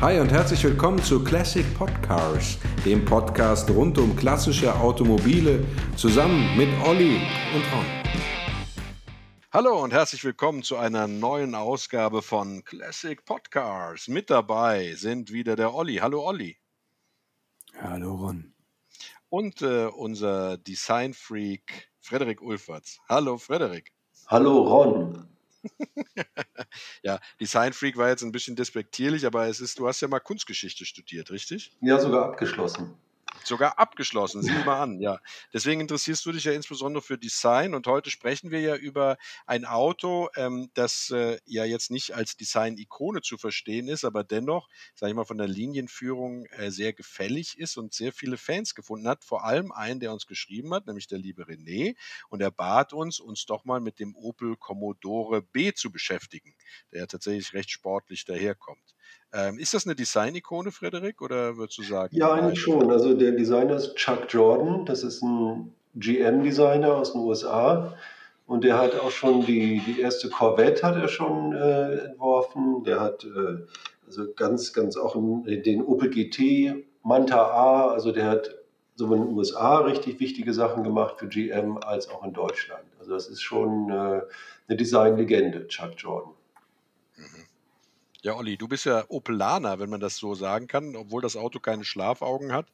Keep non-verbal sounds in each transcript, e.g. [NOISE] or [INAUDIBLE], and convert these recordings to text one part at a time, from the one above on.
Hi und herzlich willkommen zu Classic Podcars, dem Podcast rund um klassische Automobile, zusammen mit Olli und Ron. Hallo und herzlich willkommen zu einer neuen Ausgabe von Classic Podcars. Mit dabei sind wieder der Olli. Hallo Olli. Hallo Ron. Und äh, unser Design-Freak Frederik Ulferts. Hallo Frederik. Hallo Ron. [LAUGHS] ja, Design Freak war jetzt ein bisschen despektierlich, aber es ist, du hast ja mal Kunstgeschichte studiert, richtig? Ja, sogar abgeschlossen. Sogar abgeschlossen, sieh mal an, ja. Deswegen interessierst du dich ja insbesondere für Design und heute sprechen wir ja über ein Auto, ähm, das äh, ja jetzt nicht als Design-Ikone zu verstehen ist, aber dennoch, sage ich mal, von der Linienführung äh, sehr gefällig ist und sehr viele Fans gefunden hat. Vor allem einen, der uns geschrieben hat, nämlich der liebe René. Und er bat uns, uns doch mal mit dem Opel Commodore B zu beschäftigen, der ja tatsächlich recht sportlich daherkommt. Ähm, ist das eine Design-Ikone, Frederik, oder würdest du sagen? Ja, eigentlich schon. Also der Designer ist Chuck Jordan. Das ist ein GM-Designer aus den USA. Und der hat auch schon die, die erste Corvette hat er schon äh, entworfen. Der hat äh, also ganz, ganz auch den Opel GT, Manta A. Also der hat sowohl in den USA richtig wichtige Sachen gemacht für GM als auch in Deutschland. Also das ist schon äh, eine Design-Legende, Chuck Jordan. Ja, Olli, du bist ja Opelaner, wenn man das so sagen kann, obwohl das Auto keine Schlafaugen hat.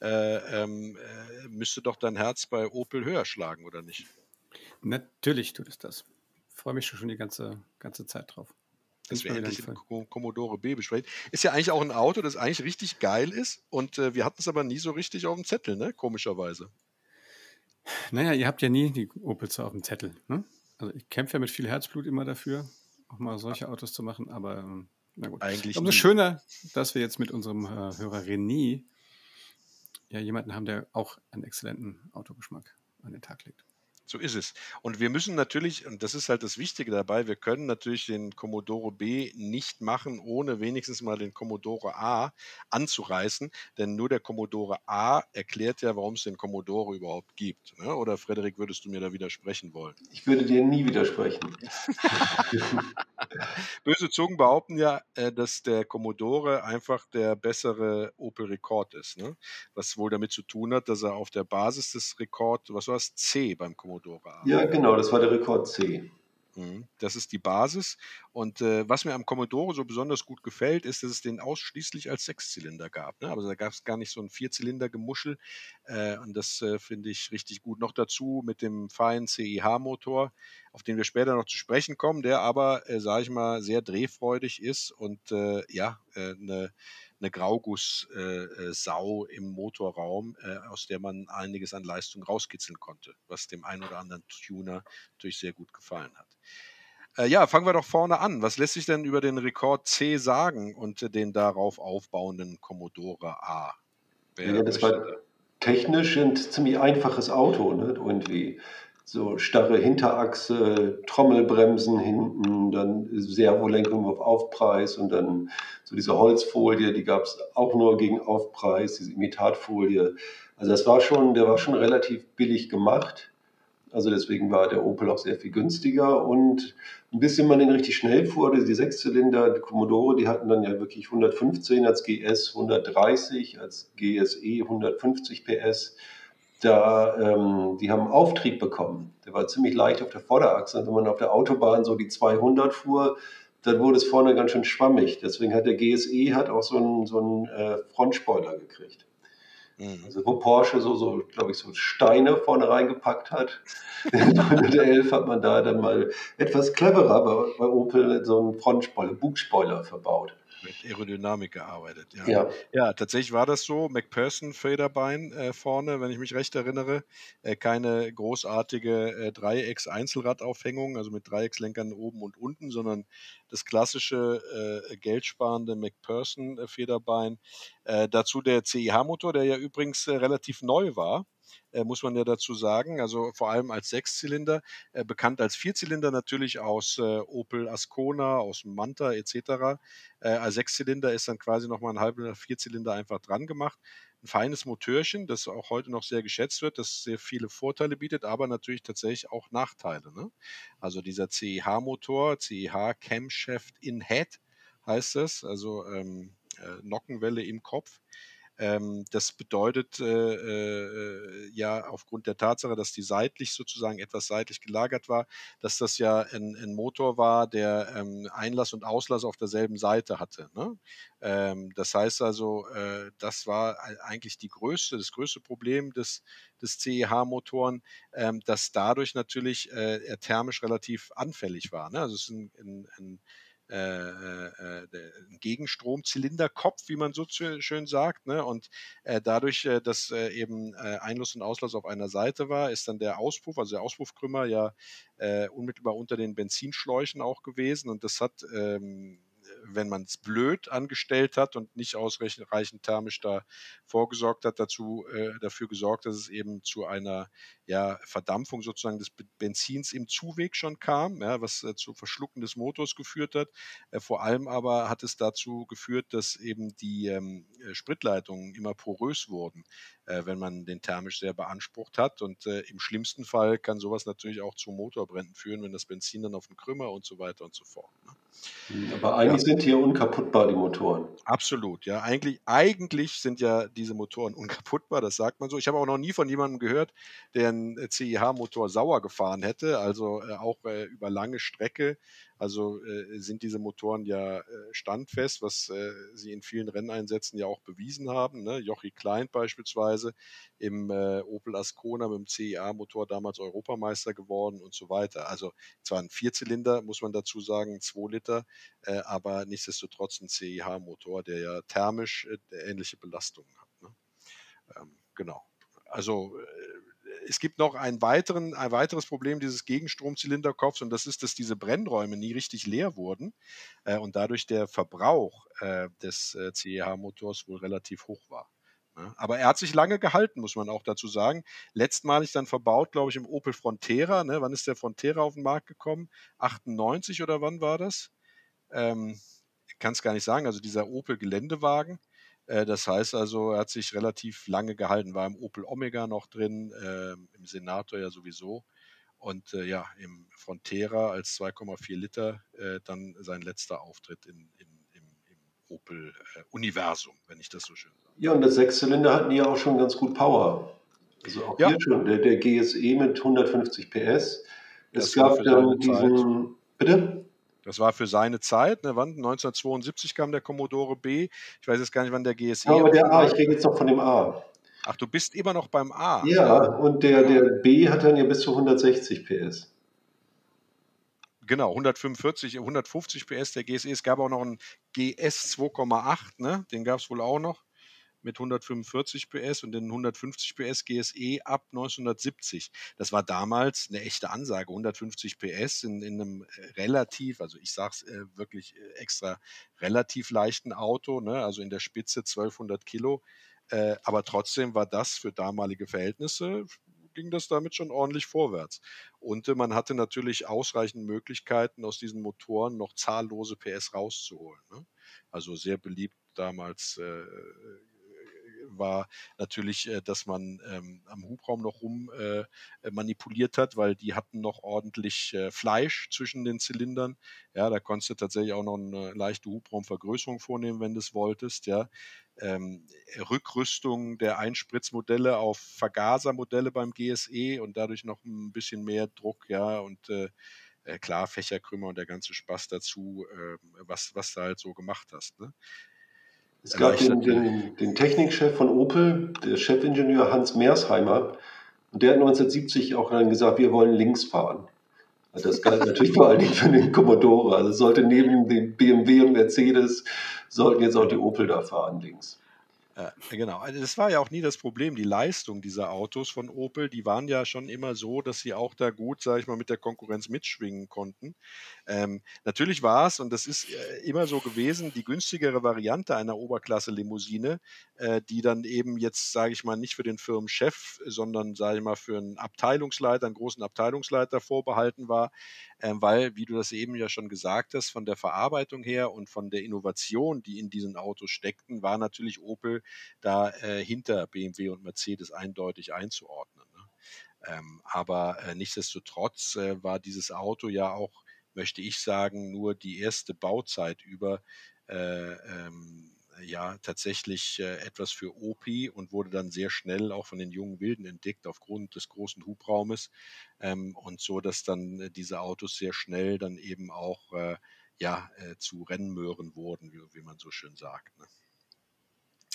Äh, ähm, äh, müsste doch dein Herz bei Opel höher schlagen, oder nicht? Natürlich tut es das. Ich freue mich schon die ganze, ganze Zeit drauf. Das wir endlich den Commodore B besprechen. Ist ja eigentlich auch ein Auto, das eigentlich richtig geil ist und äh, wir hatten es aber nie so richtig auf dem Zettel, ne? Komischerweise. Naja, ihr habt ja nie die Opels auf dem Zettel. Ne? Also ich kämpfe ja mit viel Herzblut immer dafür, auch mal solche Autos zu machen, aber ähm, na gut. Eigentlich Umso nie. schöner, dass wir jetzt mit unserem äh, Hörer René ja jemanden haben, der auch einen exzellenten Autogeschmack an den Tag legt. So ist es. Und wir müssen natürlich, und das ist halt das Wichtige dabei, wir können natürlich den Commodore B nicht machen, ohne wenigstens mal den Commodore A anzureißen. Denn nur der Commodore A erklärt ja, warum es den Commodore überhaupt gibt. Ne? Oder Frederik, würdest du mir da widersprechen wollen? Ich würde dir nie widersprechen. [LAUGHS] [LAUGHS] Böse Zungen behaupten ja, äh, dass der Commodore einfach der bessere Opel Rekord ist. Ne? Was wohl damit zu tun hat, dass er auf der Basis des Rekord, was war es, C beim Commodore Commodore A. Ja, genau, das war der Rekord C. Mhm, das ist die Basis. Und äh, was mir am Commodore so besonders gut gefällt, ist, dass es den ausschließlich als Sechszylinder gab. Ne? Also da gab es gar nicht so ein Vierzylinder-Gemuschel. Äh, und das äh, finde ich richtig gut. Noch dazu mit dem feinen CIH-Motor, auf den wir später noch zu sprechen kommen, der aber, äh, sage ich mal, sehr drehfreudig ist und äh, ja, eine äh, eine Grauguss-Sau äh, äh, im Motorraum, äh, aus der man einiges an Leistung rauskitzeln konnte, was dem einen oder anderen Tuner natürlich sehr gut gefallen hat. Ja, fangen wir doch vorne an. Was lässt sich denn über den Rekord C sagen und den darauf aufbauenden Commodore A? Wer ja, das war technisch ein ziemlich einfaches Auto, ne? irgendwie so starre Hinterachse, Trommelbremsen hinten, dann Servolenkung auf Aufpreis und dann so diese Holzfolie, die gab es auch nur gegen Aufpreis, diese Imitatfolie. Also das war schon, der war schon relativ billig gemacht. Also deswegen war der Opel auch sehr viel günstiger und ein bisschen man den richtig schnell fuhr, die Sechszylinder, die Commodore, die hatten dann ja wirklich 115 als GS, 130 als GSE, 150 PS da, ähm, die haben Auftrieb bekommen. Der war ziemlich leicht auf der Vorderachse. Und wenn man auf der Autobahn so die 200 fuhr, dann wurde es vorne ganz schön schwammig. Deswegen hat der GSE hat auch so einen, so einen äh, Frontspoiler gekriegt. Mhm. Also wo Porsche so, so glaube ich, so Steine vorne reingepackt hat. In [LAUGHS] der 11 hat man da dann mal etwas cleverer bei, bei Opel so einen Frontspoiler, Bugspoiler verbaut mit Aerodynamik gearbeitet. Ja. ja. Ja. tatsächlich war das so. McPherson Federbein äh, vorne, wenn ich mich recht erinnere. Äh, keine großartige äh, Dreiecks-Einzelradaufhängung, also mit Dreieckslenkern oben und unten, sondern das klassische äh, geldsparende McPherson Federbein. Äh, dazu der CIH-Motor, der ja übrigens äh, relativ neu war äh, muss man ja dazu sagen. Also vor allem als Sechszylinder, äh, bekannt als Vierzylinder natürlich aus äh, Opel Ascona, aus Manta etc. Äh, als Sechszylinder ist dann quasi nochmal ein halber Vierzylinder einfach dran gemacht. Ein feines Motörchen, das auch heute noch sehr geschätzt wird, das sehr viele Vorteile bietet, aber natürlich tatsächlich auch Nachteile. Ne? Also dieser CEH-Motor, CEH Camshaft in Head heißt es, also ähm, Nockenwelle im Kopf. Ähm, das bedeutet äh, äh, ja aufgrund der Tatsache, dass die seitlich sozusagen etwas seitlich gelagert war, dass das ja ein, ein Motor war, der ähm, Einlass und Auslass auf derselben Seite hatte. Ne? Ähm, das heißt also, äh, das war eigentlich die größte, das größte Problem des, des CEH-Motoren, ähm, dass dadurch natürlich äh, er thermisch relativ anfällig war. Ne? Also es ist ein, ein, ein Gegenstromzylinderkopf, wie man so schön sagt. Ne? Und äh, dadurch, äh, dass äh, eben Einlass und Auslass auf einer Seite war, ist dann der Auspuff, also der Auspuffkrümmer ja unmittelbar unter den Benzinschläuchen auch gewesen. Und das hat ähm, wenn man es blöd angestellt hat und nicht ausreichend thermisch da vorgesorgt hat, dazu äh, dafür gesorgt, dass es eben zu einer ja, Verdampfung sozusagen des Benzins im Zuweg schon kam, ja, was äh, zu Verschlucken des Motors geführt hat. Äh, vor allem aber hat es dazu geführt, dass eben die ähm, äh, Spritleitungen immer porös wurden, äh, wenn man den thermisch sehr beansprucht hat. Und äh, im schlimmsten Fall kann sowas natürlich auch zu Motorbränden führen, wenn das Benzin dann auf den Krümmer und so weiter und so fort. Ne? Hm, aber eigentlich ja. sind hier unkaputtbar die Motoren. Absolut, ja. Eigentlich, eigentlich sind ja diese Motoren unkaputtbar, das sagt man so. Ich habe auch noch nie von jemandem gehört, der einen CIH-Motor sauer gefahren hätte, also äh, auch äh, über lange Strecke also äh, sind diese Motoren ja äh, standfest, was äh, sie in vielen Renneinsätzen ja auch bewiesen haben. Ne? Jochi Klein beispielsweise im äh, Opel Ascona mit dem CEA-Motor damals Europameister geworden und so weiter. Also zwar ein Vierzylinder, muss man dazu sagen, 2 Liter, äh, aber nichtsdestotrotz ein CEH-Motor, der ja thermisch äh, ähnliche Belastungen hat. Ne? Ähm, genau. Also es gibt noch einen weiteren, ein weiteres Problem dieses Gegenstromzylinderkopfs und das ist, dass diese Brennräume nie richtig leer wurden äh, und dadurch der Verbrauch äh, des äh, CEH-Motors wohl relativ hoch war. Ja, ne? aber er hat sich lange gehalten, muss man auch dazu sagen. Letztmalig dann verbaut, glaube ich, im Opel Frontera. Ne? Wann ist der Frontera auf den Markt gekommen? 98 oder wann war das? Ähm, kann es gar nicht sagen. Also dieser Opel Geländewagen. Äh, das heißt also, er hat sich relativ lange gehalten, war im Opel Omega noch drin, äh, im Senator ja sowieso. Und äh, ja, im Frontera als 2,4 Liter äh, dann sein letzter Auftritt in, in, im, im Opel-Universum, wenn ich das so schön sage. Ja, und der Sechszylinder hatten ja auch schon ganz gut Power. Also auch ja. hier schon, der, der GSE mit 150 PS. Es gab dann diesen. Zeit. Bitte? Das war für seine Zeit. Ne? Wann? 1972 kam der Commodore B. Ich weiß jetzt gar nicht, wann der GSE. Ja, aber der A, ich rede jetzt noch von dem A. Ach, du bist immer noch beim A. Ja, und der, der B hat dann ja bis zu 160 PS. Genau, 145, 150 PS der GSE. Es gab auch noch einen GS 2,8, ne? den gab es wohl auch noch mit 145 PS und den 150 PS GSE ab 1970. Das war damals eine echte Ansage, 150 PS in, in einem äh, relativ, also ich sage es äh, wirklich äh, extra, relativ leichten Auto, ne? also in der Spitze 1200 Kilo. Äh, aber trotzdem war das für damalige Verhältnisse ging das damit schon ordentlich vorwärts. Und äh, man hatte natürlich ausreichend Möglichkeiten, aus diesen Motoren noch zahllose PS rauszuholen. Ne? Also sehr beliebt damals äh, war natürlich, äh, dass man ähm, am Hubraum noch rum äh, manipuliert hat, weil die hatten noch ordentlich äh, Fleisch zwischen den Zylindern. Ja, da konntest du tatsächlich auch noch eine leichte Hubraumvergrößerung vornehmen, wenn du es wolltest. Ja. Ähm, Rückrüstung der Einspritzmodelle auf Vergasermodelle beim GSE und dadurch noch ein bisschen mehr Druck, ja, und äh, klar, Fächerkrümmer und der ganze Spaß dazu, äh, was, was du halt so gemacht hast. Ne? Es gab den, den, den, Technikchef von Opel, der Chefingenieur Hans Mersheimer, und der hat 1970 auch dann gesagt, wir wollen links fahren. Das galt natürlich vor allen Dingen für den Commodore. Also sollte neben dem BMW und Mercedes, sollten jetzt auch die Opel da fahren links. Ja, genau. Also das war ja auch nie das Problem. Die Leistung dieser Autos von Opel, die waren ja schon immer so, dass sie auch da gut, sage ich mal, mit der Konkurrenz mitschwingen konnten. Ähm, natürlich war es, und das ist äh, immer so gewesen, die günstigere Variante einer Oberklasse-Limousine, äh, die dann eben jetzt, sage ich mal, nicht für den Firmenchef, sondern, sage ich mal, für einen Abteilungsleiter, einen großen Abteilungsleiter vorbehalten war, äh, weil, wie du das eben ja schon gesagt hast, von der Verarbeitung her und von der Innovation, die in diesen Autos steckten, war natürlich Opel da äh, hinter BMW und Mercedes eindeutig einzuordnen. Ne? Ähm, aber äh, nichtsdestotrotz äh, war dieses Auto ja auch möchte ich sagen, nur die erste Bauzeit über äh, ähm, ja tatsächlich äh, etwas für OPI und wurde dann sehr schnell auch von den jungen Wilden entdeckt aufgrund des großen Hubraumes ähm, und so, dass dann äh, diese Autos sehr schnell dann eben auch äh, ja äh, zu Rennmöhren wurden, wie, wie man so schön sagt. Ne?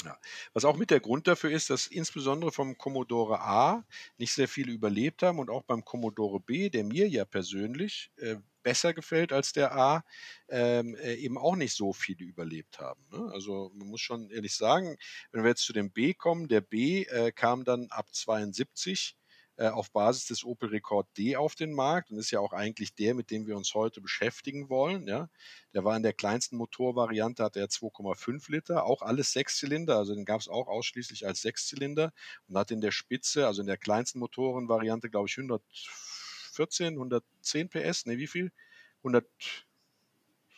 Ja. Was auch mit der Grund dafür ist, dass insbesondere vom Commodore A nicht sehr viele überlebt haben und auch beim Commodore B, der mir ja persönlich äh, besser gefällt als der A, ähm, äh, eben auch nicht so viele überlebt haben. Ne? Also man muss schon ehrlich sagen, wenn wir jetzt zu dem B kommen, der B äh, kam dann ab 72 äh, auf Basis des Opel Rekord D auf den Markt und ist ja auch eigentlich der, mit dem wir uns heute beschäftigen wollen. Ja. Der war in der kleinsten Motorvariante, hatte er 2,5 Liter, auch alles Sechszylinder, also den gab es auch ausschließlich als Sechszylinder und hat in der Spitze, also in der kleinsten Motorenvariante, glaube ich, 114, 110 PS, ne, wie viel? 100,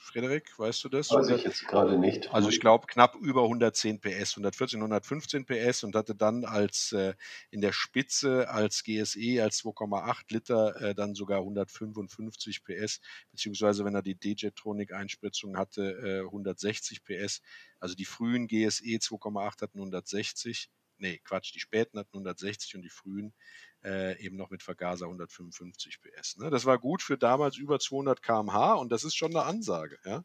Frederik, weißt du das? Weiß ich jetzt gerade nicht. Also ich glaube knapp über 110 PS, 114, 115 PS und hatte dann als äh, in der Spitze als GSE als 2,8 Liter äh, dann sogar 155 PS, beziehungsweise wenn er die DJ-Tronic-Einspritzung hatte, äh, 160 PS. Also die frühen GSE 2,8 hatten 160 nee, Quatsch, die späten hatten 160 und die frühen äh, eben noch mit Vergaser 155 PS. Ne? Das war gut für damals über 200 km/h und das ist schon eine Ansage. Ja?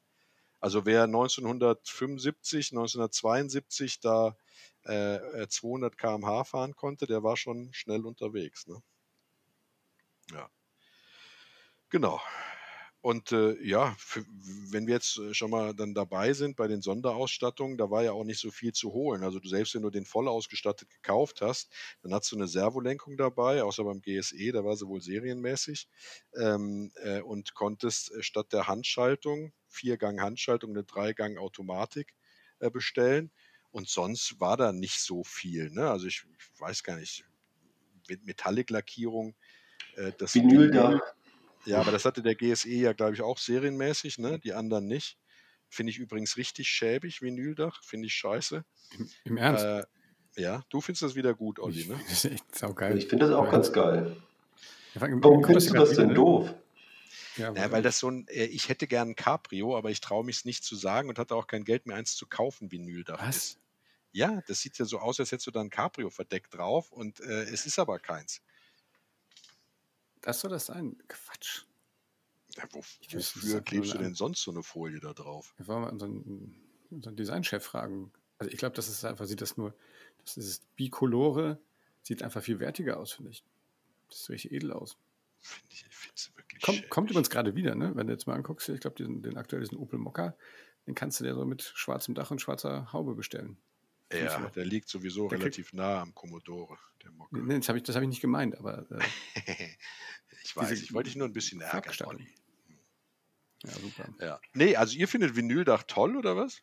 Also wer 1975, 1972 da äh, 200 äh, km/h fahren konnte, der war schon schnell unterwegs. Ne? Ja. Genau. Und äh, ja, für, wenn wir jetzt äh, schon mal dann dabei sind bei den Sonderausstattungen, da war ja auch nicht so viel zu holen. Also du selbst, wenn du den voll ausgestattet gekauft hast, dann hast du eine Servolenkung dabei, außer beim GSE, da war sie wohl serienmäßig, ähm, äh, und konntest äh, statt der Handschaltung, Viergang Handschaltung, eine Dreigang Automatik äh, bestellen. Und sonst war da nicht so viel. Ne? Also ich, ich weiß gar nicht, mit Metallic-Lackierung. Äh, das Vinyl da. Ja, aber das hatte der GSE ja, glaube ich, auch serienmäßig, ne? Die anderen nicht. Finde ich übrigens richtig schäbig, Vinyldach. Finde ich scheiße. Im, im Ernst? Äh, ja, du findest das wieder gut, Olli, ne? Das ist echt saugeil. Ich finde das auch ganz geil. Warum findest du das denn ne? doof? Ja, weil, ja, weil das so ein, äh, ich hätte gern ein Cabrio, aber ich traue mich es nicht zu sagen und hatte auch kein Geld mehr, eins zu kaufen, Vinyldach Was? ist. Ja, das sieht ja so aus, als hättest du da ein Cabrio verdeckt drauf und äh, es ist aber keins. Das soll das sein? Quatsch. Ja, wo, wofür klebst du denn sonst so eine Folie da drauf? Wir wollen mal unseren, unseren Designchef fragen. Also ich glaube, das ist einfach, sieht das nur, das ist bicolore, sieht einfach viel wertiger aus, finde ich. Das sieht richtig edel aus. Finde ich, finde es wirklich Komm, Kommt übrigens gerade wieder, ne? Wenn du jetzt mal anguckst, ich glaube, den, den aktuell diesen Opel Mokka, den kannst du dir so mit schwarzem Dach und schwarzer Haube bestellen. Ja, der liegt sowieso der relativ nah am Commodore, der Mokka. Nee, das habe ich, hab ich nicht gemeint, aber. Äh, [LAUGHS] ich weiß, ich wollte dich nur ein bisschen ärgern. Ja, super. Ja. Nee, also ihr findet Vinyldach toll, oder was?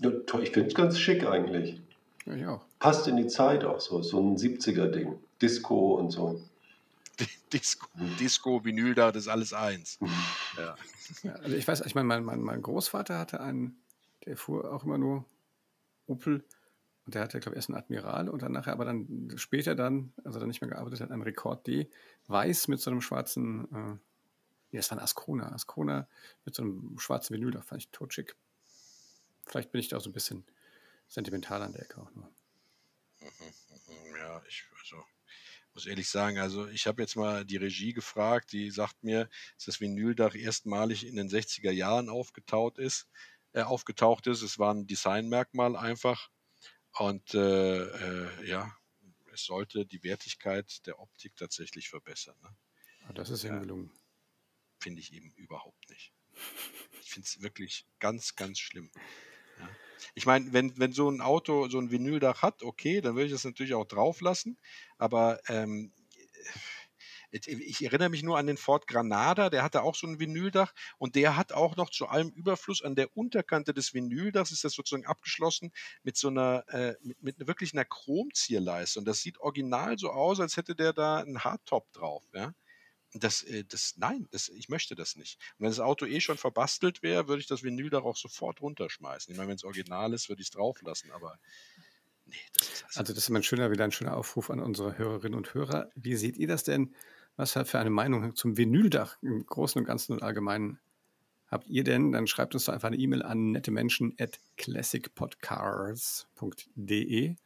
Ja, toll. Ich finde es ganz schick eigentlich. Ja, ich auch. Passt in die Zeit auch so, so ein 70er-Ding. Disco und so. [LAUGHS] Disco, Disco, Vinyldach, das ist alles eins. [LAUGHS] ja. ja. also ich weiß, ich meine, mein, mein, mein Großvater hatte einen, der fuhr auch immer nur Opel. Und der hatte, glaube ich, erst einen Admiral und dann nachher, aber dann später dann, also dann nicht mehr gearbeitet hat, einen Rekord D, weiß mit so einem schwarzen, äh, ja, das war ein Ascona, Ascona mit so einem schwarzen Vinyl, da fand ich totschick. Vielleicht bin ich da auch so ein bisschen sentimental an der Ecke auch nur. Mhm, mhm, ja, ich also, muss ehrlich sagen, also ich habe jetzt mal die Regie gefragt, die sagt mir, dass das Vinyldach erstmalig in den 60er Jahren aufgetaut ist äh, aufgetaucht ist. Es war ein Designmerkmal einfach. Und äh, äh, ja, es sollte die Wertigkeit der Optik tatsächlich verbessern. Ne? Ah, das ist ja gelungen. Finde ich eben überhaupt nicht. Ich finde es wirklich ganz, ganz schlimm. Ja. Ich meine, wenn, wenn so ein Auto so ein Vinyldach hat, okay, dann würde ich das natürlich auch drauf lassen. Aber ähm, ich erinnere mich nur an den Ford Granada, der hatte auch so ein Vinyldach und der hat auch noch zu allem Überfluss an der Unterkante des Vinyldachs ist das sozusagen abgeschlossen mit so einer, äh, mit, mit wirklich einer Chromzierleiste und das sieht original so aus, als hätte der da einen Hardtop drauf, ja. Das, äh, das, nein, das, ich möchte das nicht. Und wenn das Auto eh schon verbastelt wäre, würde ich das Vinyldach auch sofort runterschmeißen. Ich meine, wenn es original ist, würde ich es drauflassen, aber nee, das ist also, also das ist ein schöner, wieder ein schöner Aufruf an unsere Hörerinnen und Hörer. Wie seht ihr das denn? Was für eine Meinung zum Vinyldach im Großen und Ganzen und Allgemeinen habt ihr denn? Dann schreibt uns doch einfach eine E-Mail an nettemenschen at classicpodcars.de.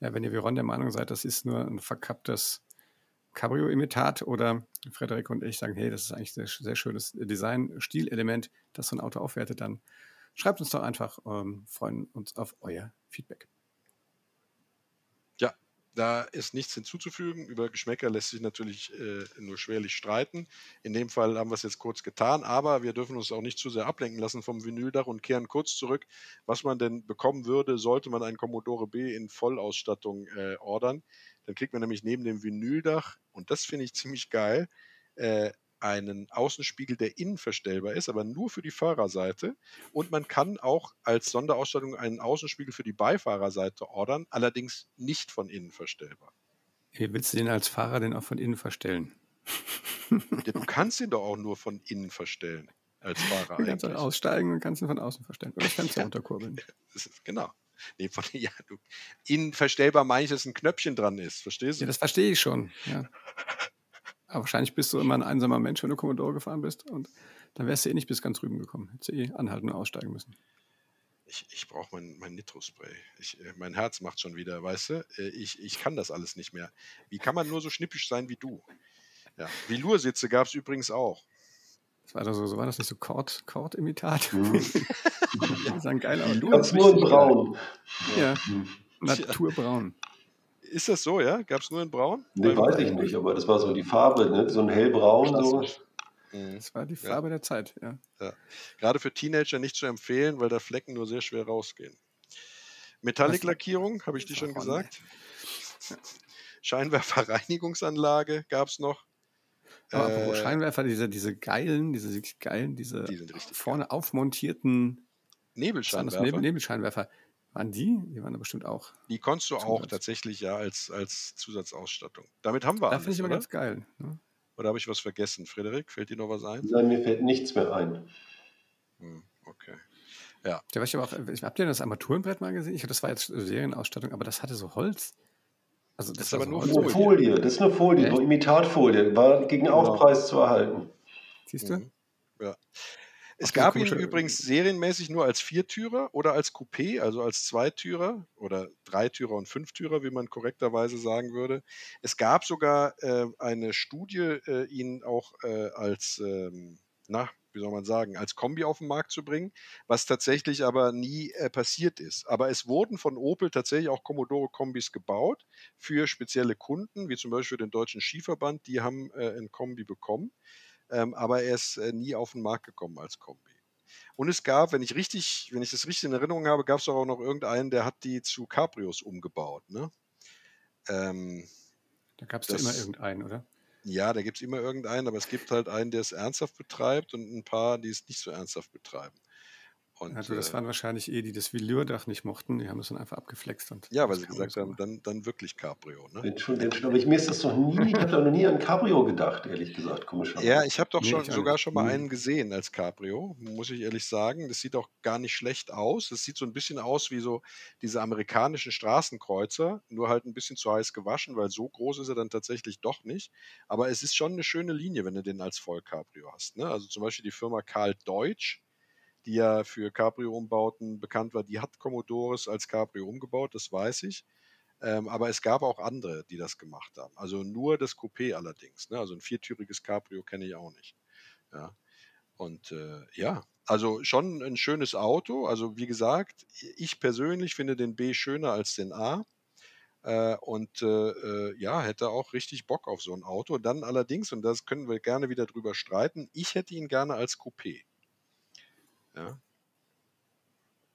Ja, wenn ihr wie Ron der Meinung seid, das ist nur ein verkapptes Cabrio-Imitat oder Frederik und ich sagen, hey, das ist eigentlich ein sehr, sehr schönes Design-Stilelement, das so ein Auto aufwertet, dann schreibt uns doch einfach, ähm, freuen uns auf euer Feedback. Da ist nichts hinzuzufügen. Über Geschmäcker lässt sich natürlich äh, nur schwerlich streiten. In dem Fall haben wir es jetzt kurz getan, aber wir dürfen uns auch nicht zu sehr ablenken lassen vom Vinyldach und kehren kurz zurück, was man denn bekommen würde, sollte man einen Commodore B in Vollausstattung äh, ordern. Dann kriegt man nämlich neben dem Vinyldach, und das finde ich ziemlich geil, äh, einen Außenspiegel, der innen verstellbar ist, aber nur für die Fahrerseite. Und man kann auch als Sonderausstattung einen Außenspiegel für die Beifahrerseite ordern, allerdings nicht von innen verstellbar. Wie willst du den als Fahrer denn auch von innen verstellen? [LAUGHS] Ja, du kannst ihn doch auch nur von innen verstellen als Fahrer. Du kannst eigentlich. aussteigen und kannst ihn von außen verstellen. Oder das Fenster [LAUGHS] ja, runterkurbeln. [LAUGHS] Ist, genau. Nee, von, ja, du, innen verstellbar meine ich, dass ein Knöpfchen dran ist. Verstehst du? Ja, das verstehe ich schon. Ja. Aber wahrscheinlich bist du immer ein einsamer Mensch, wenn du Commodore gefahren bist. Und dann wärst du eh nicht bis ganz drüben gekommen. Hättest du eh anhalten und aussteigen müssen. Ich, ich brauche mein, mein Nitro-Spray. Äh, mein Herz macht schon wieder, weißt du? Äh, ich, ich kann das alles nicht mehr. Wie kann man nur so schnippisch sein wie du? Ja. Velour-Sitze gab es übrigens auch. Das war, das so, so war das nicht so Kord-Imitat? Mhm. [LAUGHS] das ist ein geiler Ganz nur in Braun. Ja, mhm. Naturbraun. Ist das so, ja? Gab es nur in Braun? Nee, weiß ich nicht, aber das war so die Farbe, ne? so ein hellbraun. So. Mhm. Das war die Farbe ja. der Zeit, ja. ja. Gerade für Teenager nicht zu empfehlen, weil da Flecken nur sehr schwer rausgehen. Metallic-Lackierung, habe ich die schon gesagt. [LAUGHS] Scheinwerferreinigungsanlage gab es noch. Aber äh, Scheinwerfer, diese, diese geilen, diese geilen, diese die vorne geil. aufmontierten Nebelscheinwerfer. Nebelscheinwerfer. Waren die? Die waren da bestimmt auch. Die konntest du auch tatsächlich ja als, als Zusatzausstattung. Damit haben wir Da finde ich immer ganz geil. Ne? Oder habe ich was vergessen? Frederik, fällt dir noch was ein? Nein, mir fällt nichts mehr ein. Hm, okay. Ja. ja ich aber auch, habt ihr das Armaturenbrett mal gesehen? Ich, das war jetzt Serienausstattung, aber das hatte so Holz. Also das, das ist aber nur Folie. Folie. Das ist eine Folie, Echt? so Imitatfolie. War gegen genau. Aufpreis zu erhalten. Siehst du? Mhm. Ja. Es gab ihn übrigens serienmäßig nur als Viertürer oder als Coupé, also als Zweitürer oder Dreitürer und Fünftürer, wie man korrekterweise sagen würde. Es gab sogar äh, eine Studie, äh, ihn auch äh, als, ähm, na, wie soll man sagen, als Kombi auf den Markt zu bringen, was tatsächlich aber nie äh, passiert ist. Aber es wurden von Opel tatsächlich auch Commodore-Kombis gebaut für spezielle Kunden, wie zum Beispiel den Deutschen Skiverband, die haben äh, ein Kombi bekommen ähm, aber er ist äh, nie auf den Markt gekommen als Kombi. Und es gab, wenn ich richtig, wenn ich das richtig in Erinnerung habe, gab es auch noch irgendeinen, der hat die zu Cabrios umgebaut. Ne? Ähm, da gab es ja immer irgendeinen, oder? Ja, da gibt es immer irgendeinen, aber es gibt halt einen, der es ernsthaft betreibt und ein paar, die es nicht so ernsthaft betreiben. Und, also das äh, waren wahrscheinlich eh die, die das Velourdach nicht mochten. Die haben das dann einfach abgeflext. Und ja, weil sie gesagt haben, dann, dann wirklich Cabrio. Ne? Entschuldigung, aber ich, mir ist das noch nie, ich habe noch nie an Cabrio gedacht, ehrlich gesagt. Komisch. Ja, ich habe doch nee, schon, sogar schon mal einen gesehen als Cabrio, muss ich ehrlich sagen. Das sieht auch gar nicht schlecht aus. Das sieht so ein bisschen aus wie so diese amerikanischen Straßenkreuzer, nur halt ein bisschen zu heiß gewaschen, weil so groß ist er dann tatsächlich doch nicht. Aber es ist schon eine schöne Linie, wenn du den als Vollcabrio hast. Ne? Also zum Beispiel die Firma Karl Deutsch die ja für Cabrio-Umbauten bekannt war, die hat Commodores als Cabrio umgebaut, das weiß ich. Ähm, aber es gab auch andere, die das gemacht haben. Also nur das Coupé allerdings. Ne? Also ein viertüriges Cabrio kenne ich auch nicht. Ja. Und äh, ja, also schon ein schönes Auto. Also wie gesagt, ich persönlich finde den B schöner als den A. Äh, und äh, äh ja, hätte auch richtig Bock auf so ein Auto. Dann allerdings, und das können wir gerne wieder drüber streiten, ich hätte ihn gerne als Coupé. Ja.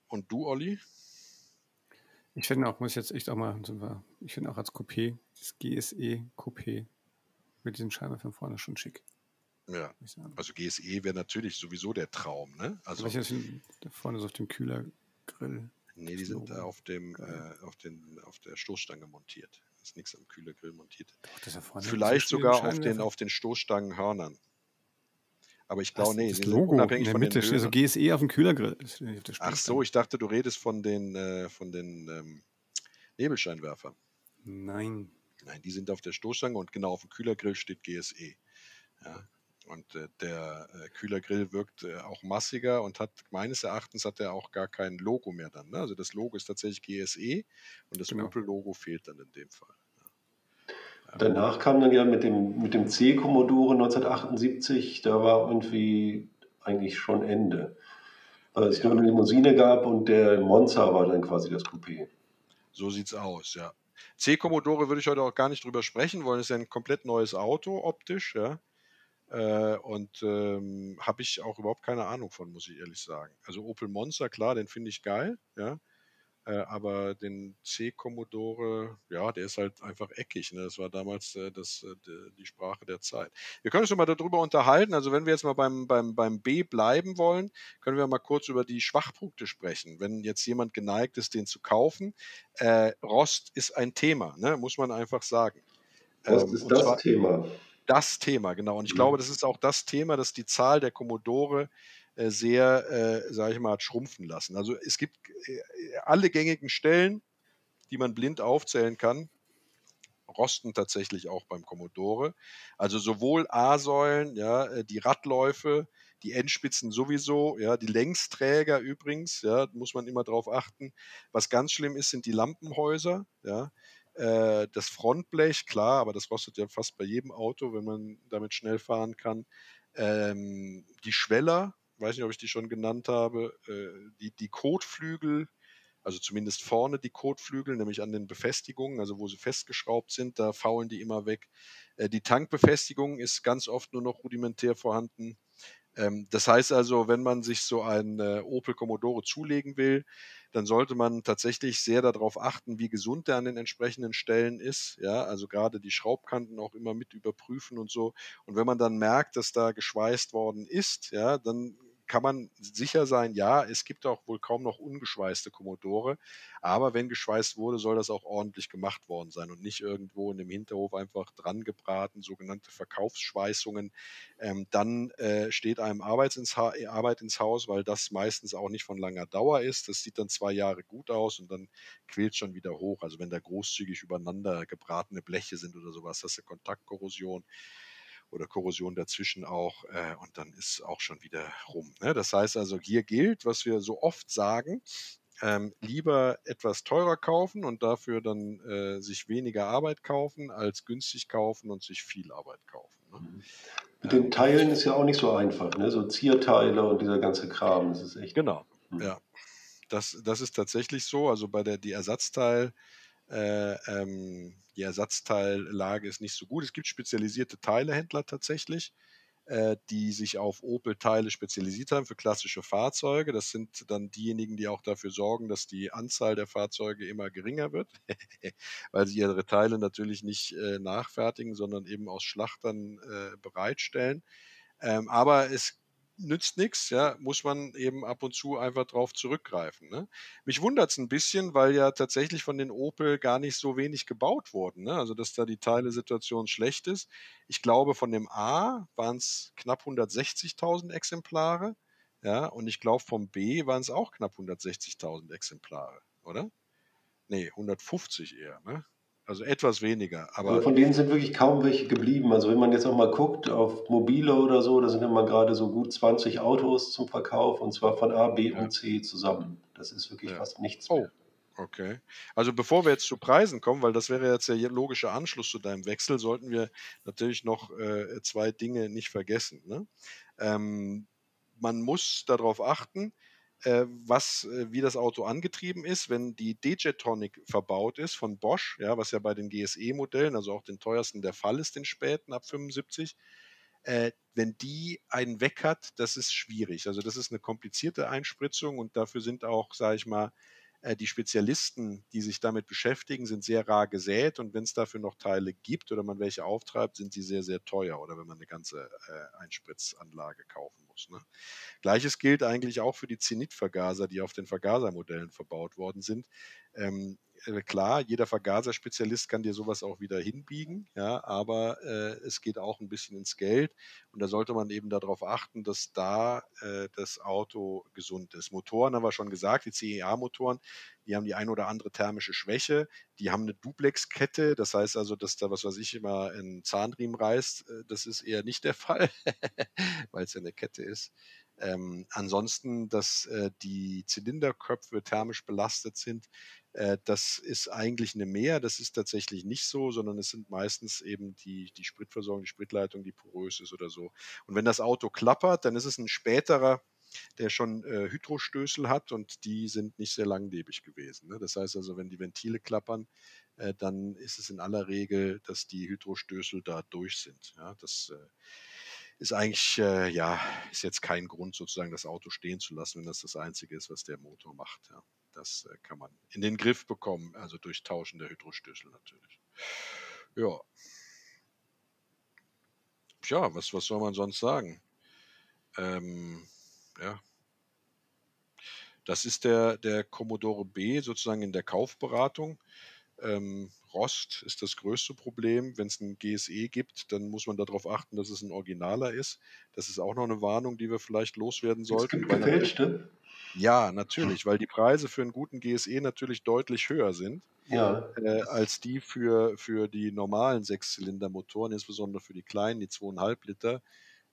Und du, Olli? Ich finde auch, muss ich jetzt echt auch mal, ich finde auch als Coupé, das GSE Coupé mit diesem Scheinwerfer vorne schon schick. Ja, also GSE wäre natürlich sowieso der Traum, ne? Also, Welche sind da vorne so auf dem Kühlergrill? Nee, die sind da auf dem, äh, auf, den, auf der Stoßstange montiert. Da ist nichts am Kühlergrill montiert. Doch, Vielleicht sogar auf den, auf den Stoßstangenhörnern. Aber ich glaube, nee, das Logo unabhängig in der Mitte steht so GSE auf dem Kühlergrill. Ach so, ich dachte, du redest von den, äh, von den ähm, Nebelscheinwerfern. Nein. Nein, die sind auf der Stoßstange und genau auf dem Kühlergrill steht GSE. Ja. Und äh, der äh, Kühlergrill wirkt äh, auch massiger und hat meines Erachtens hat er auch gar kein Logo mehr dann. Ne? Also das Logo ist tatsächlich GSE und das genau. Opel-Logo fehlt dann in dem Fall. Danach kam dann ja mit dem, mit dem C-Commodore 1978, da war irgendwie eigentlich schon Ende. Weil es ja. nur eine Limousine gab und der Monza war dann quasi das Coupé. So sieht's aus, ja. C-Commodore würde ich heute auch gar nicht drüber sprechen wollen. Es ist ja ein komplett neues Auto optisch, ja. Äh, und ähm, habe ich auch überhaupt keine Ahnung von, muss ich ehrlich sagen. Also Opel Monster, klar, den finde ich geil, ja. Äh, aber den C-Commodore, ja, der ist halt einfach eckig. Ne? Das war damals äh, das, äh, die Sprache der Zeit. Wir können uns mal darüber unterhalten. Also wenn wir jetzt mal beim, beim, beim B bleiben wollen, können wir mal kurz über die Schwachpunkte sprechen. Wenn jetzt jemand geneigt ist, den zu kaufen, äh, Rost ist ein Thema, ne? muss man einfach sagen. Rost ähm, ist das Thema das Thema, genau. Und ich mhm. glaube, das ist auch das Thema, das die Zahl der Commodore sehr, äh, sage ich mal, hat schrumpfen lassen. Also es gibt äh, alle gängigen Stellen, die man blind aufzählen kann, rosten tatsächlich auch beim Commodore. Also sowohl A-Säulen, ja, äh, die Radläufe, die Endspitzen sowieso, ja, die Längsträger übrigens, ja, muss man immer drauf achten. Was ganz schlimm ist, sind die Lampenhäuser, ja. Äh, das Frontblech, klar, aber das rostet ja fast bei jedem Auto, wenn man damit schnell fahren kann. Ähm, die Schweller, weiß nicht, ob ich die schon genannt habe, äh, die, die Kotflügel, also zumindest vorne die Kotflügel, nämlich an den Befestigungen, also wo sie festgeschraubt sind, da faulen die immer weg. Äh, die Tankbefestigung ist ganz oft nur noch rudimentär vorhanden. Ähm, das heißt also, wenn man sich so ein äh, Opel Commodore zulegen will, dann sollte man tatsächlich sehr darauf achten, wie gesund der an den entsprechenden Stellen ist. Ja, also gerade die Schraubkanten auch immer mit überprüfen und so. Und wenn man dann merkt, dass da geschweißt worden ist, ja, dann kann man sicher sein, ja, es gibt auch wohl kaum noch ungeschweißte Commodore, aber wenn geschweißt wurde, soll das auch ordentlich gemacht worden sein und nicht irgendwo in dem Hinterhof einfach dran gebraten, sogenannte Verkaufsschweißungen. Ähm, dann äh, steht einem Arbeit ins, Arbeit ins Haus, weil das meistens auch nicht von langer Dauer ist. Das sieht dann zwei Jahre gut aus und dann quält schon wieder hoch. Also wenn da großzügig übereinander gebratene Bleche sind oder sowas, hast du Kontaktkorrosion oder Korrosion dazwischen auch äh, und dann ist auch schon wieder rum. Ne? Das heißt also, hier gilt, was wir so oft sagen, ähm, lieber etwas teurer kaufen und dafür dann äh, sich weniger Arbeit kaufen, als günstig kaufen und sich viel Arbeit kaufen. Ne? Mhm. Mit den Teilen ist ja auch nicht so einfach, ne? so Zierteile und dieser ganze Kram, das ist echt. Genau, mhm. ja. Das, das ist tatsächlich so. Also bei der die Ersatzteil, äh, ähm, die Ersatzteillage ist nicht so gut. Es gibt spezialisierte Teilehändler tatsächlich, äh, die sich auf Opel-Teile spezialisiert haben für klassische Fahrzeuge. Das sind dann diejenigen, die auch dafür sorgen, dass die Anzahl der Fahrzeuge immer geringer wird, [LAUGHS] weil sie ihre Teile natürlich nicht äh, nachfertigen, sondern eben aus Schlachtern äh, bereitstellen. Ähm, aber es nützt nichts, ja, muss man eben ab und zu einfach drauf zurückgreifen. Ne? Mich wundert es ein bisschen, weil ja tatsächlich von den Opel gar nicht so wenig gebaut wurden. Ne? Also, dass da die Teilesituation schlecht ist. Ich glaube, von dem A waren es knapp 160.000 Exemplare. Ja, und ich glaube, vom B waren es auch knapp 160.000 Exemplare, oder? Nee, 150 eher, ne? Also etwas weniger. Aber also von denen sind wirklich kaum welche geblieben. Also wenn man jetzt auch mal guckt auf Mobile oder so, da sind immer gerade so gut 20 Autos zum Verkauf und zwar von A, B ja. und C zusammen. Das ist wirklich ja. fast nichts mehr. Oh. Okay. Also bevor wir jetzt zu Preisen kommen, weil das wäre jetzt der logische Anschluss zu deinem Wechsel, sollten wir natürlich noch äh, zwei Dinge nicht vergessen. Ne? Ähm, man muss darauf achten, äh, was, äh, wie das Auto angetrieben ist, wenn die D-Jetronic verbaut ist von Bosch, ja, was ja bei den GSE-Modellen, also auch den teuersten der Fall ist, den späten ab 75, äh, wenn die einen weg hat, das ist schwierig. Also das ist eine komplizierte Einspritzung und dafür sind auch, sage ich mal, die Spezialisten, die sich damit beschäftigen, sind sehr rar gesät und wenn es dafür noch Teile gibt oder man welche auftreibt, sind sie sehr, sehr teuer oder wenn man eine ganze äh, Einspritzanlage kaufen muss. Ne? Gleiches gilt eigentlich auch für die Zenitvergaser, die auf den Vergasermodellen verbaut worden sind. Ähm, äh, klar, jeder Vergaserspezialist kann dir sowas auch wieder hinbiegen, ja, aber äh, es geht auch ein bisschen ins Geld und da sollte man eben darauf achten, dass da äh, das Auto gesund ist. Motoren haben wir schon gesagt, die CEA-Motoren, die haben die ein oder andere thermische Schwäche. die haben eine Duplex-Kette, das heißt also, dass da, was weiß ich, immer ein Zahnriemen reißt. Äh, das ist eher nicht der [LAUGHS] Fall, weil es ja eine Kette ist. Ähm, ansonsten, dass äh, die Zylinderköpfe thermisch belastet sind, äh, das ist eigentlich eine Mehr. Das ist tatsächlich nicht so, sondern es sind meistens eben die, die Spritversorgung, die Spritleitung, die porös ist oder so. Und wenn das Auto klappert, dann ist es ein späterer der schon äh, Hydrostößel hat und die sind nicht sehr langlebig gewesen. Ne? Das heißt also, wenn die Ventile klappern, äh, dann ist es in aller Regel, dass die Hydrostößel da durch sind. Ja? Das äh, ist eigentlich, äh, ja, ist jetzt kein Grund sozusagen das Auto stehen zu lassen, wenn das das Einzige ist, was der Motor macht. Ja? Das äh, kann man in den Griff bekommen, also durch Tauschen der Hydrostößel natürlich. Ja. Tja, was, was soll man sonst sagen? Ähm, ja. Das ist der, der Commodore B sozusagen in der Kaufberatung. Ähm, Rost ist das größte Problem. Wenn es ein GSE gibt, dann muss man darauf achten, dass es ein Originaler ist. Das ist auch noch eine Warnung, die wir vielleicht loswerden sollten. Gefälschte? Ja, natürlich, weil die Preise für einen guten GSE natürlich deutlich höher sind ja. äh, als die für, für die normalen Sechszylindermotoren, insbesondere für die kleinen, die 2,5 Liter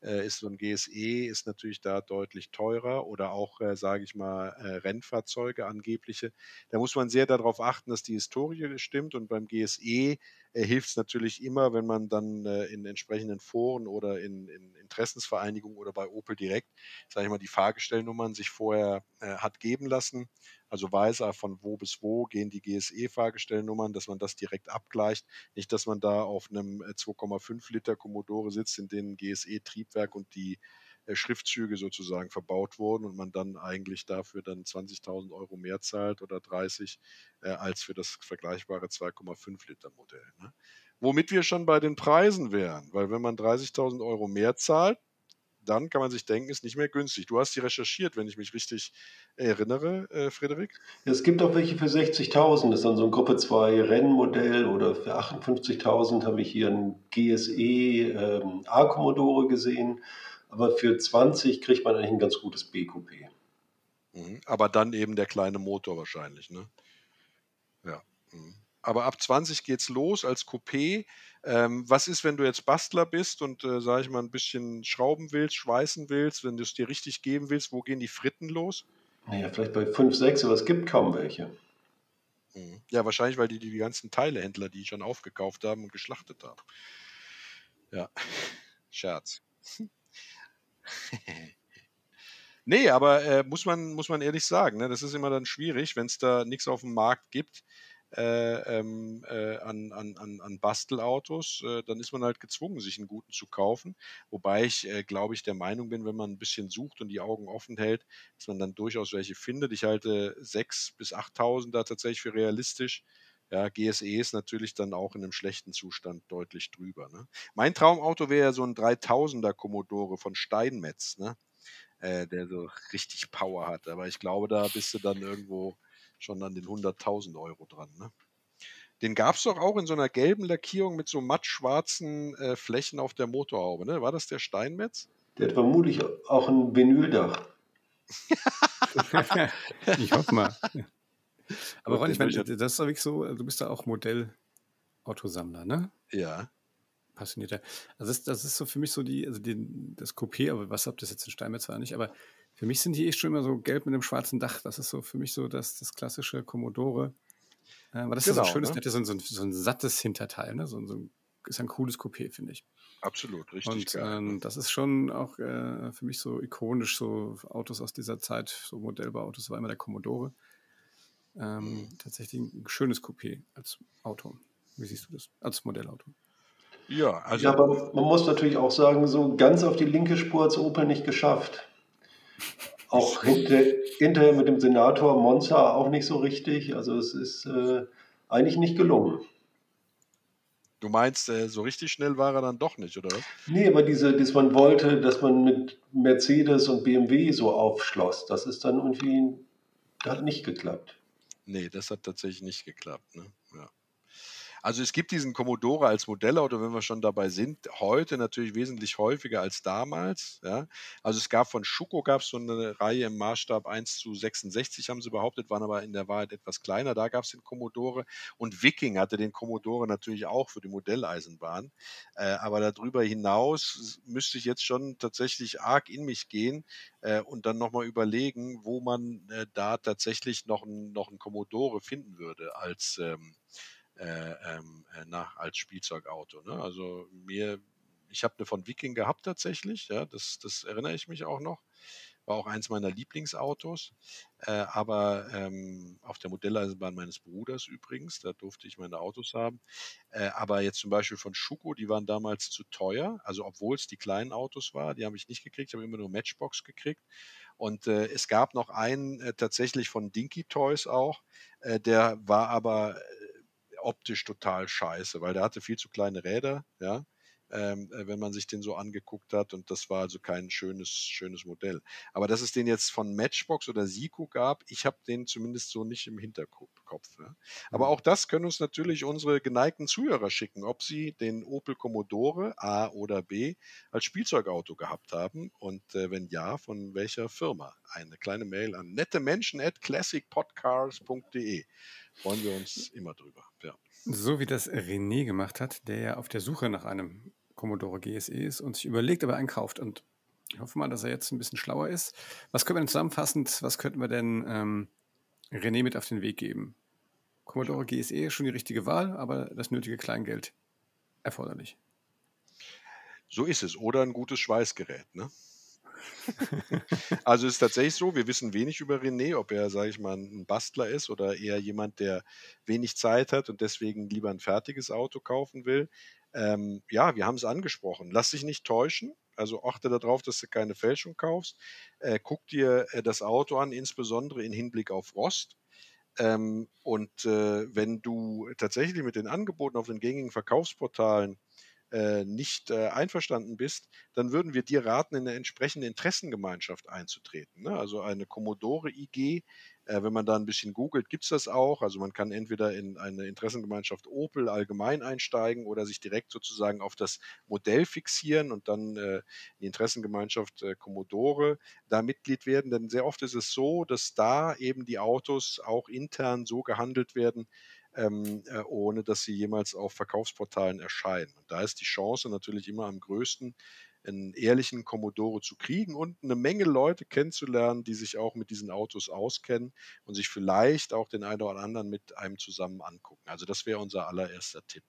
äh, ist so ein GSE ist natürlich da deutlich teurer oder auch, äh, sage ich mal, äh, Rennfahrzeuge angebliche. Da muss man sehr darauf achten, dass die Historie stimmt und beim GSE äh, hilft es natürlich immer, wenn man dann äh, in entsprechenden Foren oder in, in Interessensvereinigungen oder bei Opel direkt, sage ich mal, die Fahrgestellnummern sich vorher äh, hat geben lassen. Also weiß er, von wo bis wo gehen die GSE-Fahrgestellnummern, dass man das direkt abgleicht. Nicht, dass man da auf einem 2,5 äh, Liter Commodore sitzt, in dem GSE-Triebwerk und die Schriftzüge sozusagen verbaut wurden und man dann eigentlich dafür dann 20.000 Euro mehr zahlt oder 30 äh, als für das vergleichbare 2,5 Liter Modell. Ne? Womit wir schon bei den Preisen wären, weil wenn man 30.000 Euro mehr zahlt, dann kann man sich denken, ist nicht mehr günstig. Du hast die recherchiert, wenn ich mich richtig erinnere, äh, Frederik? Es gibt auch welche für 60.000. Das ist dann so ein Gruppe 2 Rennmodell oder für 58.000 habe ich hier ein GSE ähm, A-Commodore gesehen aber für 20 kriegt man eigentlich ein ganz gutes B-Coupé. Mhm. Aber dann eben der kleine Motor wahrscheinlich, ne? Ja. Mhm. Aber ab 20 geht's los als Coupé. Ähm, was ist, wenn du jetzt Bastler bist und, äh, sage ich mal, ein bisschen schrauben willst, schweißen willst, wenn du es dir richtig geben willst, wo gehen die Fritten los? Naja, vielleicht bei 5, 6, aber es gibt kaum welche. Mhm. Ja, wahrscheinlich, weil die die ganzen Teilehändler, die schon aufgekauft haben und geschlachtet haben. Ja, [LAUGHS] Scherz. [LAUGHS] nee, aber äh, muss, man, muss man ehrlich sagen, ne? das ist immer dann schwierig, wenn es da nichts auf dem Markt gibt. Äh, ähm, äh, an, an, an Bastelautos, äh, dann ist man halt gezwungen, sich einen guten zu kaufen. Wobei ich, äh, glaube ich, der Meinung bin, wenn man ein bisschen sucht und die Augen offen hält, dass man dann durchaus welche findet. Ich halte 6.000 bis 8.000 da tatsächlich für realistisch. Ja, GSE ist natürlich dann auch in einem schlechten Zustand deutlich drüber. Ne? Mein Traumauto wäre ja so ein 3000er Commodore von Steinmetz, ne? Äh, der so richtig Power hat. Aber ich glaube, da bist du dann irgendwo schon an den 100.000 Euro dran. Ne? Den gab es doch auch in so einer gelben Lackierung mit so mattschwarzen äh, Flächen auf der Motorhaube. Ne? War das der Steinmetz? Der hat vermutlich auch ein Vinyldach. [LAUGHS] [LAUGHS] ich hoffe mal. Aber Ron, ich meine, das ist doch wirklich so, du bist da auch Modell-Autosammler, ne? Ja. Passionierter. Also das, das, ist so für mich so die, also die, das Coupé, aber was habt ihr jetzt in Steinmetz zwar nicht, aber für mich sind die eh schon immer so gelb mit einem schwarzen Dach. Das ist so für mich so das, das klassische Commodore. Äh, aber das genau, ist so ein schönes, ne? ein, so, ein, so ein sattes Hinterteil, ne? So, so ein, ist ein cooles Coupé, finde ich. Absolut, richtig. Und geil, ähm, das ist schon auch äh, für mich so ikonisch, so Autos aus dieser Zeit, so Modellbauautos war immer der Commodore. Ähm, tatsächlich ein schönes Coupé als Auto. Wie siehst du das? Als Modellauto. Ja, also. Ja, aber man muss natürlich auch sagen, so ganz auf die linke Spur hat es Opel nicht geschafft. [LAUGHS] Auch hinter, hinterher mit dem Senator Monza auch nicht so richtig. Also es ist äh, eigentlich nicht gelungen. Du meinst, äh, so richtig schnell war er dann doch nicht, oder was? Nee, aber diese, dass man wollte, dass man mit Mercedes und BMW so aufschloss, das ist dann irgendwie, hat nicht geklappt. Nee, das hat tatsächlich nicht geklappt. Ne? Also es gibt diesen Commodore als Modellauto, wenn wir schon dabei sind, heute natürlich wesentlich häufiger als damals. Ja. Also es gab von Schuko gab es so eine Reihe im Maßstab 1 zu 66, haben sie behauptet, waren aber in der Wahrheit etwas kleiner. Da gab es den Commodore und Viking hatte den Commodore natürlich auch für die Modelleisenbahn. Äh, aber darüber hinaus müsste ich jetzt schon tatsächlich arg in mich gehen äh, und dann nochmal überlegen, wo man äh, da tatsächlich noch, ein, noch einen Commodore finden würde als ähm, äh, ähm, äh, nach, als Spielzeugauto. Ne? Also mir, ich habe eine von Viking gehabt tatsächlich, ja, das, das erinnere ich mich auch noch. War auch eins meiner Lieblingsautos, äh, aber ähm, auf der Modelleisenbahn meines Bruders übrigens, da durfte ich meine Autos haben. Äh, aber jetzt zum Beispiel von Schuko, die waren damals zu teuer, also obwohl es die kleinen Autos war, die habe ich nicht gekriegt, ich habe immer nur Matchbox gekriegt. Und äh, es gab noch einen äh, tatsächlich von Dinky Toys auch, äh, der war aber optisch total scheiße, weil der hatte viel zu kleine Räder, ja, ähm, äh, wenn man sich den so angeguckt hat. Und das war also kein schönes, schönes Modell. Aber dass es den jetzt von Matchbox oder Siku gab, ich habe den zumindest so nicht im Hinterkopf. Ja. Aber mhm. auch das können uns natürlich unsere geneigten Zuhörer schicken, ob sie den Opel Commodore A oder B als Spielzeugauto gehabt haben und äh, wenn ja, von welcher Firma. Eine kleine Mail an nettemenschen at classicpodcars.de freuen wir uns immer drüber. Ja. So wie das René gemacht hat, der ja auf der Suche nach einem Commodore GSE ist und sich überlegt, ob er einen kauft. Und ich hoffe mal, dass er jetzt ein bisschen schlauer ist. Was können wir denn zusammenfassend, was könnten wir denn ähm, René mit auf den Weg geben? Commodore GSE ist schon die richtige Wahl, aber das nötige Kleingeld erforderlich. So ist es. Oder ein gutes Schweißgerät, ne? [LAUGHS] also es ist tatsächlich so, wir wissen wenig über René, ob er, sage ich mal, ein Bastler ist oder eher jemand, der wenig Zeit hat und deswegen lieber ein fertiges Auto kaufen will. Ähm, ja, wir haben es angesprochen. Lass dich nicht täuschen. Also achte darauf, dass du keine Fälschung kaufst. Äh, guck dir äh, das Auto an, insbesondere in Hinblick auf Rost. Ähm, und äh, wenn du tatsächlich mit den Angeboten auf den gängigen Verkaufsportalen äh, nicht äh, einverstanden bist, dann würden wir dir raten, in eine entsprechende Interessengemeinschaft einzutreten. Ne? Also eine Commodore IG äh, wenn man da ein bisschen googelt, gibt es das auch. Also man kann entweder in eine Interessengemeinschaft Opel allgemein einsteigen oder sich direkt sozusagen auf das Modell fixieren und dann äh, die Interessengemeinschaft äh, Commodore da Mitglied werden. Denn sehr oft ist es so, dass da eben die Autos auch intern so gehandelt werden, ähm, äh, ohne dass sie jemals auf Verkaufsportalen erscheinen. Und da ist die Chance natürlich immer am größten, einen ehrlichen Commodore zu kriegen und eine Menge Leute kennenzulernen, die sich auch mit diesen Autos auskennen und sich vielleicht auch den einen oder anderen mit einem zusammen angucken. Also das wäre unser allererster Tipp.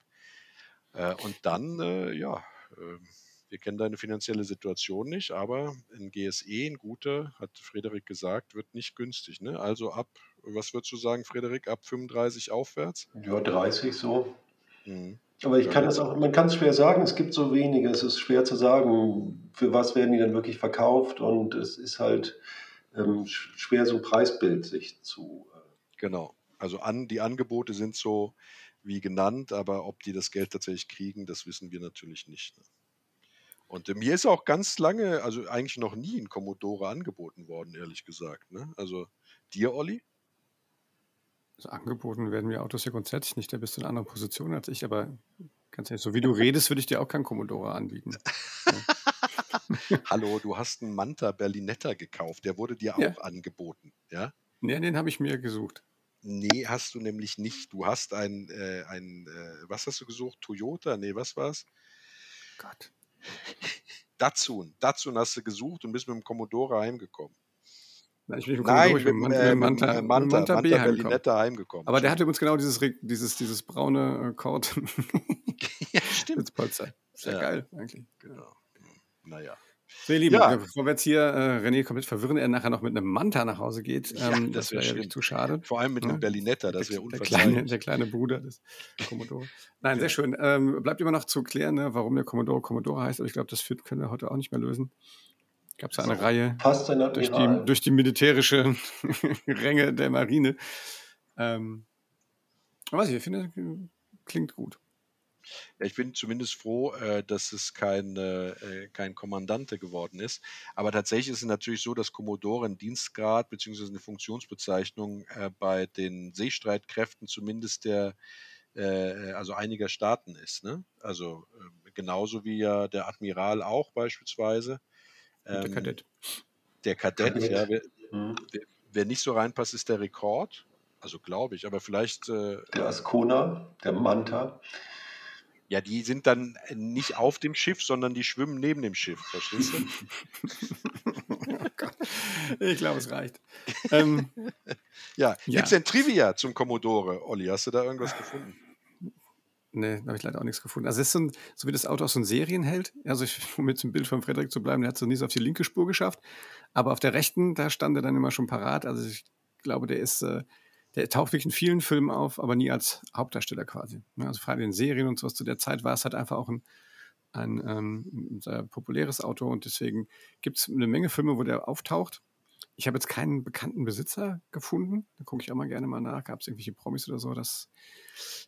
Äh, und dann, äh, ja, ähm, wir kennen deine finanzielle Situation nicht, aber ein GSE, ein guter, hat Frederik gesagt, wird nicht günstig. Ne? Also ab, was würdest du sagen, Frederik, ab 35 aufwärts? Ja, 30 so. Mhm. Aber ich kann es auch, man kann es schwer sagen, es gibt so wenige, es ist schwer zu sagen, für was werden die dann wirklich verkauft und es ist halt ähm, schwer, so ein Preisbild sich zu. Äh genau. Also an, die Angebote sind so wie genannt, aber ob die das Geld tatsächlich kriegen, das wissen wir natürlich nicht. Ne? Und äh, mir ist auch ganz lange, also eigentlich noch nie ein Commodore angeboten worden, ehrlich gesagt. Ne? Also dir, Olli? Also angeboten werden mir Autos ja grundsätzlich nicht. Da bist du in einer anderen Position als ich, aber ganz ehrlich, so wie du redest, würde ich dir auch keinen Commodore anbieten. [LAUGHS] Hallo, du hast einen Manta Berlinetta gekauft. Der wurde dir ja. auch angeboten, ja? Nee, den habe ich mir gesucht. Nee, hast du nämlich nicht. Du hast ein, äh, ein äh, was hast du gesucht? Toyota? Nee, was war's? Gott. Datsun. Datsun hast du gesucht und bist mit dem Commodore heimgekommen. Nein, ich bin mit, Nein, mit, mit, äh, Manta, mit Manta, Manta, B heimgekommen. heimgekommen. Aber der hatte übrigens genau dieses, dieses, dieses braune äh, Kord. [LAUGHS] ja, stimmt. Ist ja, ja geil, eigentlich. Genau. Naja. So, ihr Lieben, ja. bevor wir jetzt hier äh, René komplett verwirren, er nachher noch mit einem Manta nach Hause geht, ähm, ja, das wäre ja zu schade. Vor allem mit einem Berlinetta, das wäre unverzeihlich. Der kleine, der kleine Bruder des Commodore. Nein, ja. sehr schön. Ähm, bleibt immer noch zu klären, ne, warum der Commodore Commodore heißt, aber ich glaube, das können wir heute auch nicht mehr lösen. Gab es eine so, Reihe durch die, durch die militärische [LAUGHS] Ränge der Marine. Ähm, was ich finde, klingt gut. Ja, ich bin zumindest froh, äh, dass es kein, äh, kein Kommandante geworden ist. Aber tatsächlich ist es natürlich so, dass Commodore ein Dienstgrad bzw. eine Funktionsbezeichnung äh, bei den Seestreitkräften zumindest der äh, also einiger Staaten ist. Ne? Also äh, genauso wie ja der Admiral auch beispielsweise. Ähm, der Kadett. Der Kadett, Kadett. ja. Wer, hm. wer, wer, nicht so reinpasst, ist der Rekord. Also glaube ich, aber vielleicht. Äh, der Ascona, der Manta. Ja, die sind dann nicht auf dem Schiff, sondern die schwimmen neben dem Schiff, verstehst du? [LAUGHS] oh ich glaube, es reicht. Ähm, [LAUGHS] ja, ja. gibt es denn Trivia zum Commodore, Olli? Hast du da irgendwas gefunden? Nee, da habe ich leider auch nichts gefunden. Also es ist so, ein, so wie das Auto aus so einem Serienheld. Also ich, [LAUGHS] um mit dem Bild von Frederik zu bleiben, der hat es noch nie so auf die linke Spur geschafft. Aber auf der rechten, da stand er dann immer schon parat. Also ich glaube, der ist, äh, der taucht wirklich in vielen Filmen auf, aber nie als Hauptdarsteller quasi. Also vor allem in Serien und sowas zu der Zeit war es halt einfach auch ein, ein, ähm, ein sehr populäres Auto und deswegen gibt es eine Menge Filme, wo der auftaucht. Ich habe jetzt keinen bekannten Besitzer gefunden. Da gucke ich auch mal gerne mal nach. Gab es irgendwelche Promis oder so? Das,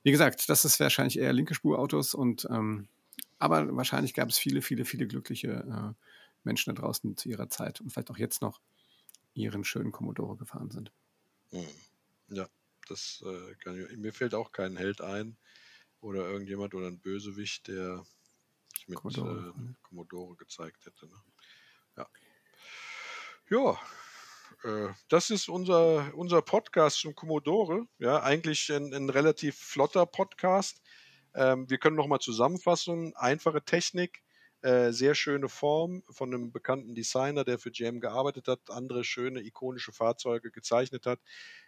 wie gesagt, das ist wahrscheinlich eher linke Spurautos und ähm, aber wahrscheinlich gab es viele, viele, viele glückliche äh, Menschen da draußen zu ihrer Zeit und vielleicht auch jetzt noch ihren schönen Commodore gefahren sind. Hm. Ja, das äh, kann ich, mir fällt auch kein Held ein oder irgendjemand oder ein Bösewicht, der mit Commodore, äh, Commodore gezeigt hätte. Ne? Ja. Ja, äh, das ist unser, unser Podcast zum Commodore. Ja, eigentlich ein, ein relativ flotter Podcast. Ähm, wir können nochmal zusammenfassen. Einfache Technik, äh, sehr schöne Form von einem bekannten Designer, der für GM gearbeitet hat, andere schöne ikonische Fahrzeuge gezeichnet hat.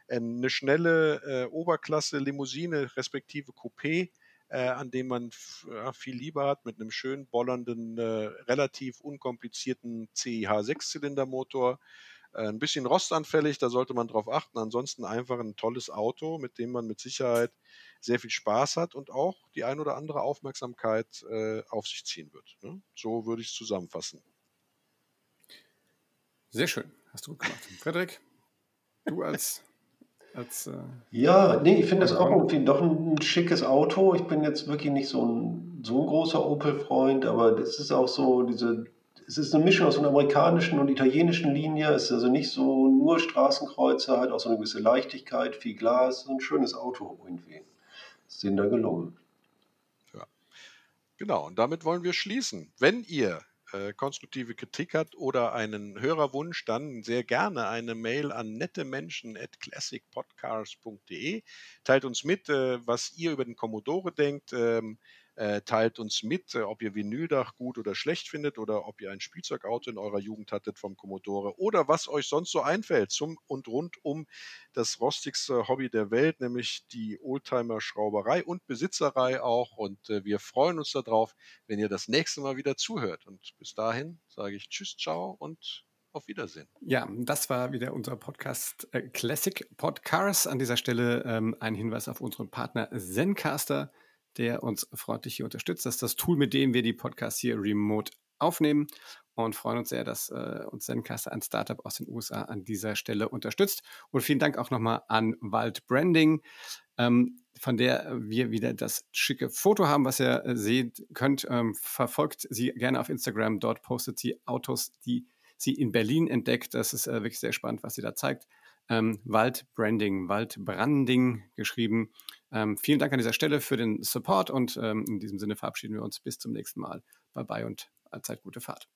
Äh, eine schnelle äh, Oberklasse Limousine respektive Coupé, äh, an dem man ja, viel lieber hat, mit einem schön bollernden, äh, relativ unkomplizierten CIH-Sechszylindermotor. Äh, ein bisschen rostanfällig, da sollte man drauf achten. Ansonsten einfach ein tolles Auto, mit dem man mit Sicherheit sehr viel Spaß hat und auch die ein oder andere Aufmerksamkeit äh, auf sich ziehen wird. Ne? So würde ich es zusammenfassen. Sehr schön, hast du gut gemacht. [LAUGHS] Frederik, du als als, äh, ja, nee, ich finde das auch irgendwie doch ein, schickes Auto. Ich bin jetzt wirklich nicht so ein, so ein großer Opel-Freund, aber das ist auch so diese, es ist eine Mischung aus einer amerikanischen und italienischen Linie. Es ist also nicht so nur Straßenkreuzer, hat auch so eine gewisse Leichtigkeit, viel Glas, so ein schönes Auto irgendwie. Denen da gelungen. Ja. Genau, und damit wollen wir schließen. Wenn ihr äh, konstruktive Kritik hat oder einen Hörerwunsch, dann sehr gerne eine Mail an nettemenschen@classicpodcast.de. Teilt uns mit, äh, was ihr über den Commodore denkt. Ähm, äh, teilt uns mit, äh, ob ihr Vinyldach gut oder schlecht findet oder ob ihr ein Spielzeugauto in eurer Jugend hattet vom Commodore oder was euch sonst so einfällt zum und rund um das rostigste Hobby der Welt, nämlich die Oldtimer-Schrauberei und Besitzerei auch. Und äh, wir freuen uns darauf, wenn ihr das nächste Mal wieder zuhört. Und bis dahin sage ich Tschüss, ciao und auf Wiedersehen. Ja, das war wieder unser Podcast äh, Classic Podcast. An dieser Stelle ähm, ein Hinweis auf unseren Partner Zencaster der uns freundlich hier unterstützt. Das ist das Tool, mit dem wir die Podcasts hier remote aufnehmen und freuen uns sehr, dass äh, uns Zencaster, ein Startup aus den USA, an dieser Stelle unterstützt. Und vielen Dank auch nochmal an Wald Branding, ähm, von der wir wieder das schicke Foto haben, was ihr äh, sehen könnt. Ähm, verfolgt sie gerne auf Instagram. Dort postet sie Autos, die sie in Berlin entdeckt. Das ist äh, wirklich sehr spannend, was sie da zeigt. Ähm, Wald Branding, Wald Branding geschrieben. Ähm, vielen Dank an dieser Stelle für den Support und ähm, in diesem Sinne verabschieden wir uns bis zum nächsten Mal. Bye bye und allzeit gute Fahrt.